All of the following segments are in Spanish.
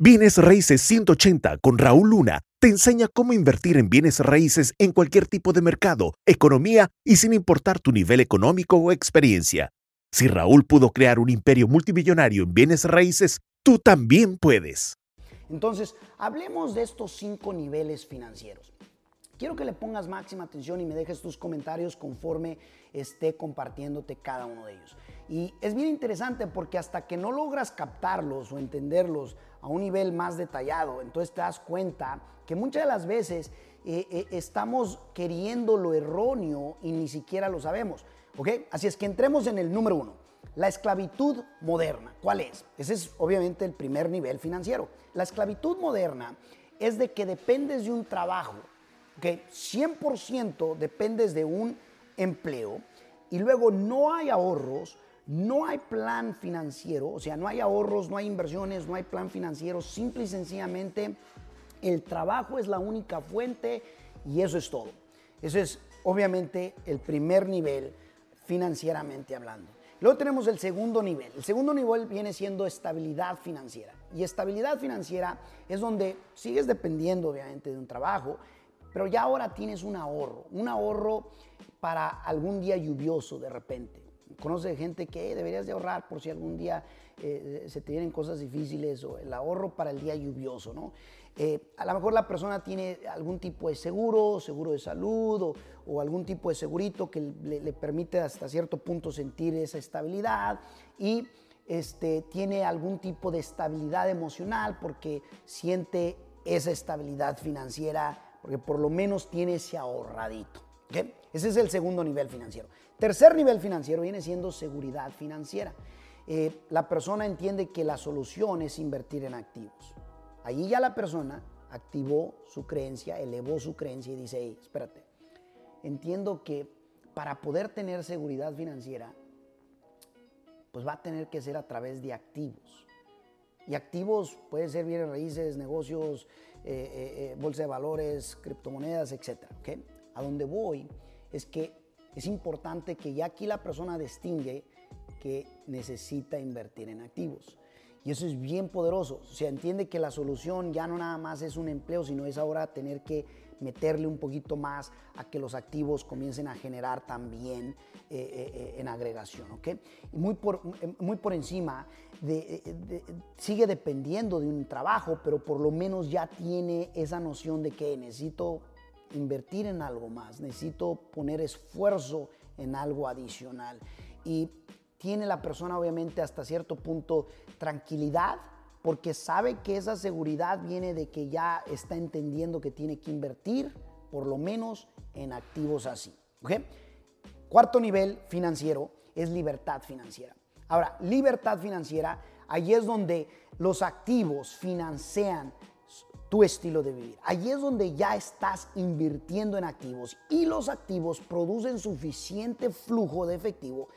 Bienes Raíces 180 con Raúl Luna te enseña cómo invertir en bienes raíces en cualquier tipo de mercado, economía y sin importar tu nivel económico o experiencia. Si Raúl pudo crear un imperio multimillonario en bienes raíces, tú también puedes. Entonces, hablemos de estos cinco niveles financieros. Quiero que le pongas máxima atención y me dejes tus comentarios conforme esté compartiéndote cada uno de ellos. Y es bien interesante porque hasta que no logras captarlos o entenderlos a un nivel más detallado, entonces te das cuenta que muchas de las veces eh, eh, estamos queriendo lo erróneo y ni siquiera lo sabemos. ¿Ok? Así es que entremos en el número uno. La esclavitud moderna. ¿Cuál es? Ese es obviamente el primer nivel financiero. La esclavitud moderna es de que dependes de un trabajo, que 100% dependes de un empleo y luego no hay ahorros, no hay plan financiero, o sea, no hay ahorros, no hay inversiones, no hay plan financiero, simple y sencillamente el trabajo es la única fuente y eso es todo. Eso es obviamente el primer nivel financieramente hablando. Luego tenemos el segundo nivel. El segundo nivel viene siendo estabilidad financiera. Y estabilidad financiera es donde sigues dependiendo obviamente de un trabajo, pero ya ahora tienes un ahorro, un ahorro para algún día lluvioso de repente conoce gente que deberías de ahorrar por si algún día eh, se te vienen cosas difíciles o el ahorro para el día lluvioso, ¿no? Eh, a lo mejor la persona tiene algún tipo de seguro, seguro de salud o, algún tipo de segurito que le, permite hasta cierto punto sentir esa estabilidad y este, tiene algún tipo de estabilidad emocional porque siente esa estabilidad financiera, porque por lo menos tiene ese ahorradito. Ese es el segundo nivel financiero. Tercer nivel financiero viene siendo seguridad financiera. Eh, la persona entiende que la solución es invertir en activos. Allí ya la persona activó su creencia, elevó su creencia y dice, hey, espérate, entiendo que para poder tener seguridad financiera, pues va a tener que ser a través de activos. Y activos pueden ser bienes raíces, negocios, eh, eh, bolsa de valores, criptomonedas, etc. A donde voy es que es importante que ya aquí la persona distingue que necesita invertir en activos. Y eso es bien poderoso. O sea, entiende que la solución ya no nada más es un empleo, sino es ahora tener que meterle un poquito más a que los activos comiencen a generar también eh, eh, eh, en agregación. ¿ok? Y muy por, muy por encima, sigue dependiendo de un trabajo, pero por lo menos ya tiene esa noción de que necesito invertir en algo más, necesito poner esfuerzo en algo adicional. Y tiene la persona obviamente hasta cierto punto tranquilidad porque sabe que esa seguridad viene de que ya está entendiendo que tiene que invertir por lo menos en activos así. Cuarto nivel financiero es libertad financiera. Ahora, libertad financiera, ahí es donde los activos financian tu estilo de vivir. Allí es donde ya estás invirtiendo en activos y los activos producen suficiente flujo de efectivo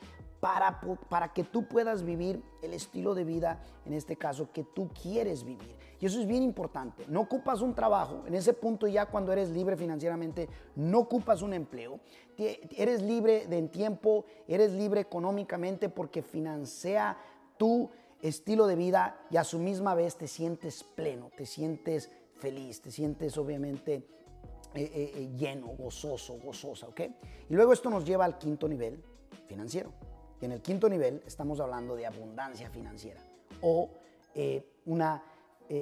para, para que tú puedas vivir el estilo de vida, en este caso, que tú quieres vivir. Y eso es bien importante. No ocupas un trabajo. En ese punto ya cuando eres libre financieramente, no ocupas un empleo. Eres libre de en tiempo, eres libre económicamente porque financia tu estilo de vida y a su misma vez te sientes pleno, te sientes feliz, te sientes obviamente eh, eh, eh, lleno, gozoso, gozosa, ¿ok? Y luego esto nos lleva al quinto nivel financiero. Y en el quinto nivel estamos hablando de abundancia financiera o una,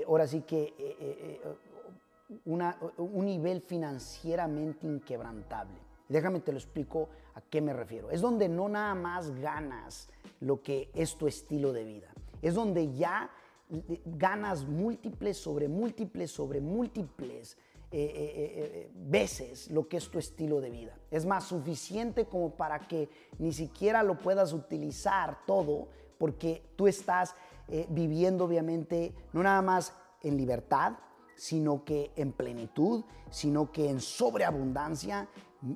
ahora sí que una, un nivel financieramente inquebrantable. Déjame te lo explico a qué me refiero. Es donde no nada más ganas lo que es tu estilo de vida. Es donde ya ganas múltiples sobre múltiples sobre múltiples eh, eh, eh, veces lo que es tu estilo de vida. Es más suficiente como para que ni siquiera lo puedas utilizar todo porque tú estás viviendo obviamente no nada más en libertad, sino que en plenitud, sino que en sobreabundancia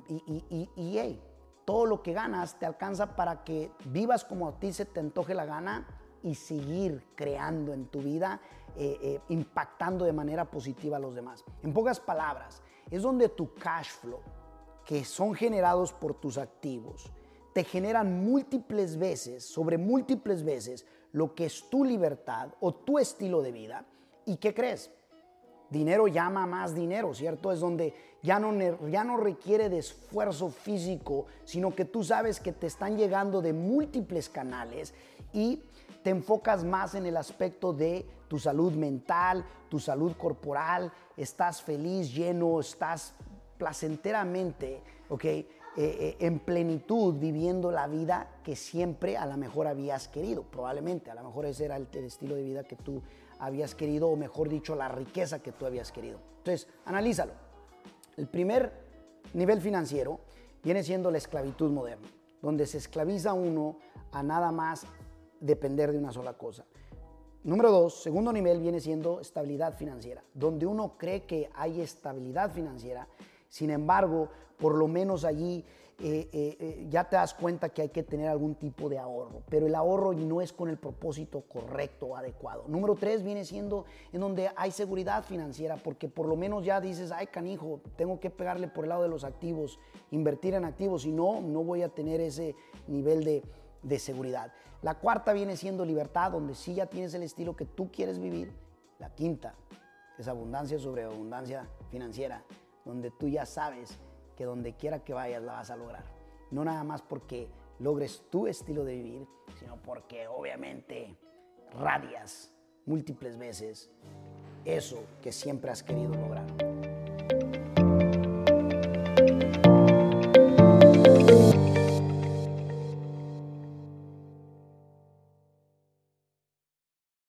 y, y, y todo lo que ganas te alcanza para que vivas como a ti se te antoje la gana y seguir creando en tu vida, eh, eh, impactando de manera positiva a los demás. En pocas palabras, es donde tu cash flow, que son generados por tus activos, te generan múltiples veces, sobre múltiples veces, lo que es tu libertad o tu estilo de vida. ¿Y qué crees? Dinero llama más dinero, ¿cierto? Es donde ya no, ya no requiere de esfuerzo físico, sino que tú sabes que te están llegando de múltiples canales y te enfocas más en el aspecto de tu salud mental, tu salud corporal, estás feliz, lleno, estás placenteramente, ¿ok? Eh, eh, en plenitud viviendo la vida que siempre a lo mejor habías querido, probablemente, a lo mejor ese era el, el estilo de vida que tú habías querido, o mejor dicho, la riqueza que tú habías querido. Entonces, analízalo. El primer nivel financiero viene siendo la esclavitud moderna, donde se esclaviza uno a nada más depender de una sola cosa. Número dos, segundo nivel viene siendo estabilidad financiera, donde uno cree que hay estabilidad financiera, sin embargo, por lo menos allí eh, eh, eh, ya te das cuenta que hay que tener algún tipo de ahorro, pero el ahorro no es con el propósito correcto o adecuado. Número tres viene siendo en donde hay seguridad financiera, porque por lo menos ya dices, ay canijo, tengo que pegarle por el lado de los activos, invertir en activos, y no, no voy a tener ese nivel de, de seguridad. La cuarta viene siendo libertad, donde sí ya tienes el estilo que tú quieres vivir. La quinta es abundancia sobre abundancia financiera, donde tú ya sabes que donde quiera que vayas la vas a lograr. No nada más porque logres tu estilo de vivir, sino porque obviamente radias múltiples veces eso que siempre has querido lograr.